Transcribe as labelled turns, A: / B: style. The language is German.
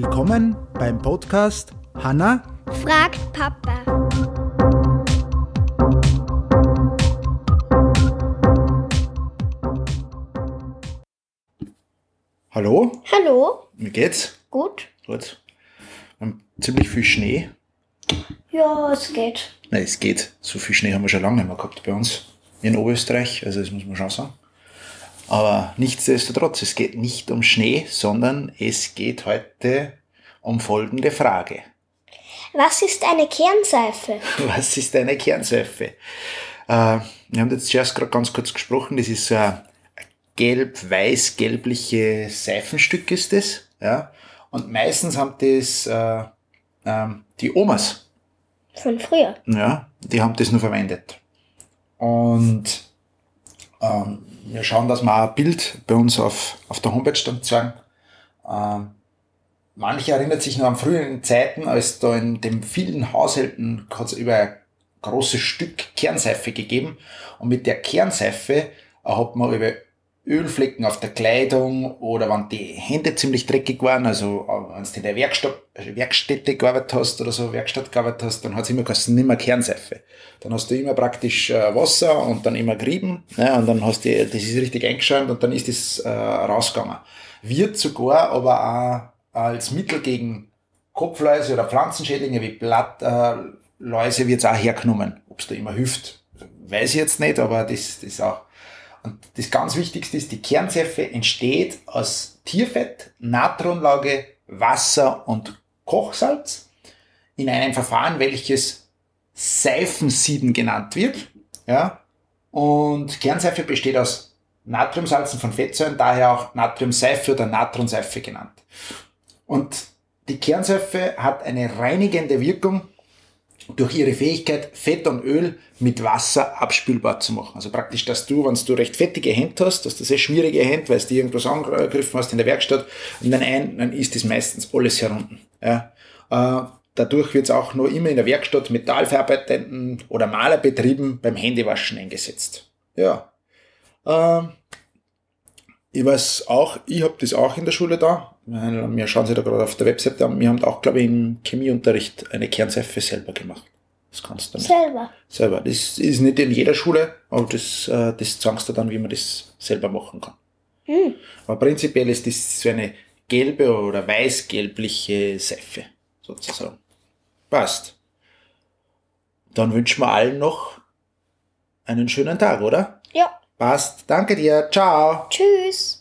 A: Willkommen beim Podcast Hanna
B: fragt Papa.
A: Hallo,
B: Hallo,
A: wie geht's?
B: gut?
A: Gut. Wir haben ziemlich viel Schnee.
B: Ja, es geht.
A: Nein, es geht. So viel Schnee haben wir schon lange nicht mehr gehabt bei uns in Oberösterreich, also das muss man schon sagen. Aber nichtsdestotrotz, es geht nicht um Schnee, sondern es geht heute um folgende Frage.
B: Was ist eine Kernseife?
A: Was ist eine Kernseife? Äh, wir haben jetzt zuerst gerade ganz kurz gesprochen, das ist so ein gelb-weiß-gelbliche Seifenstück ist das. Ja? Und meistens haben das äh, ähm, die Omas,
B: Von früher.
A: ja, die haben das nur verwendet. Und ähm, wir schauen, dass wir auch ein Bild bei uns auf, auf der Homepage dann zeigen. Ähm, manche erinnert sich noch an früheren Zeiten, als da in den vielen Haushalten hat es über ein großes Stück Kernseife gegeben. Und mit der Kernseife hat man über Ölflecken auf der Kleidung oder wenn die Hände ziemlich dreckig waren, also äh, wenn du in der Werkstatt, Werkstätte gearbeitet hast oder so, Werkstatt gearbeitet hast, dann hat es immer geheißen, nimm mal Kernseife. Dann hast du immer praktisch äh, Wasser und dann immer gerieben ne, und dann hast du, das ist richtig eingeschäumt und dann ist das äh, rausgegangen. Wird sogar aber auch als Mittel gegen Kopfläuse oder Pflanzenschädlinge wie Blattläuse wird es auch hergenommen. Ob es da immer hilft, weiß ich jetzt nicht, aber das, das auch. Und das ganz Wichtigste ist, die Kernseife entsteht aus Tierfett, Natronlage, Wasser und Kochsalz in einem Verfahren, welches Seifensieden genannt wird. Ja? Und Kernseife besteht aus Natriumsalzen von Fettsäuren, daher auch Natriumseife oder Natronseife genannt. Und die Kernseife hat eine reinigende Wirkung durch ihre Fähigkeit, Fett und Öl mit Wasser abspülbar zu machen. Also praktisch, dass du, wenn du recht fettige Hände hast, dass du sehr schwierige Hände, weil du irgendwas angegriffen hast in der Werkstatt, und dann ein, dann ist das meistens alles herunten. Ja. Äh, dadurch wird es auch noch immer in der Werkstatt metallverarbeitenden oder Malerbetrieben beim Händewaschen eingesetzt. Ja. Ähm, ich weiß auch, ich habe das auch in der Schule da. Wir schauen Sie da gerade auf der Webseite an. Wir haben auch, glaube ich, im Chemieunterricht eine Kernseife selber gemacht. Das kannst du nicht.
B: Selber.
A: Selber. Das ist nicht in jeder Schule, aber das, äh, das zeigst du dann, wie man das selber machen kann.
B: Hm.
A: Aber prinzipiell ist das so eine gelbe oder weiß-gelbliche Seife, sozusagen. Passt. Dann wünschen wir allen noch einen schönen Tag, oder?
B: Ja.
A: Passt. Danke dir. Ciao.
B: Tschüss.